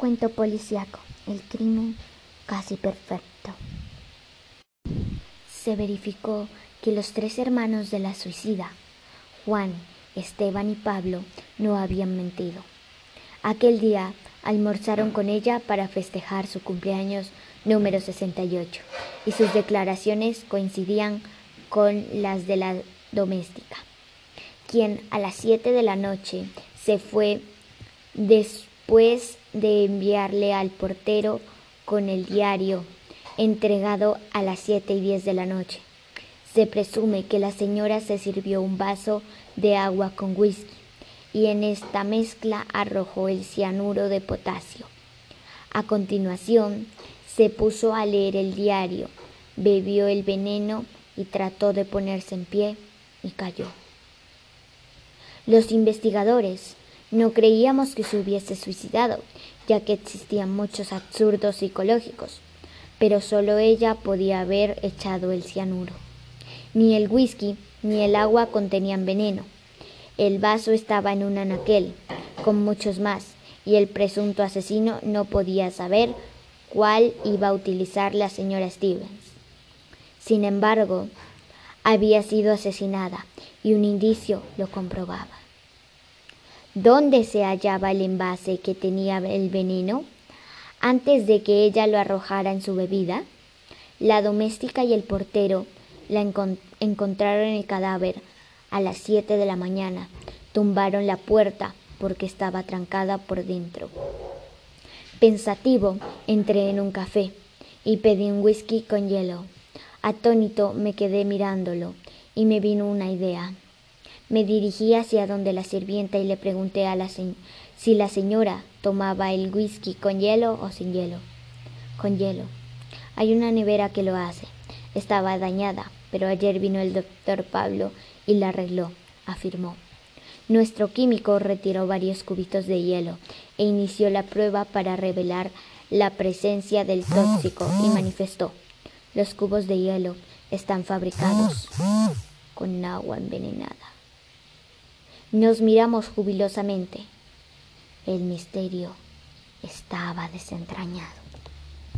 Cuento policíaco. El crimen casi perfecto. Se verificó que los tres hermanos de la suicida, Juan, Esteban y Pablo, no habían mentido. Aquel día almorzaron con ella para festejar su cumpleaños número 68 y sus declaraciones coincidían con las de la doméstica, quien a las siete de la noche se fue de enviarle al portero con el diario entregado a las siete y diez de la noche. Se presume que la señora se sirvió un vaso de agua con whisky y en esta mezcla arrojó el cianuro de potasio. A continuación, se puso a leer el diario, bebió el veneno y trató de ponerse en pie y cayó. Los investigadores no creíamos que se hubiese suicidado, ya que existían muchos absurdos psicológicos, pero solo ella podía haber echado el cianuro. Ni el whisky ni el agua contenían veneno. El vaso estaba en un anaquel, con muchos más, y el presunto asesino no podía saber cuál iba a utilizar la señora Stevens. Sin embargo, había sido asesinada y un indicio lo comprobaba. ¿Dónde se hallaba el envase que tenía el veneno? Antes de que ella lo arrojara en su bebida, la doméstica y el portero la encontraron el cadáver a las siete de la mañana. Tumbaron la puerta porque estaba trancada por dentro. Pensativo, entré en un café y pedí un whisky con hielo. Atónito me quedé mirándolo y me vino una idea. Me dirigí hacia donde la sirvienta y le pregunté a la si la señora tomaba el whisky con hielo o sin hielo. Con hielo. Hay una nevera que lo hace. Estaba dañada, pero ayer vino el doctor Pablo y la arregló, afirmó. Nuestro químico retiró varios cubitos de hielo e inició la prueba para revelar la presencia del tóxico y manifestó los cubos de hielo están fabricados con agua envenenada. Nos miramos jubilosamente. El misterio estaba desentrañado.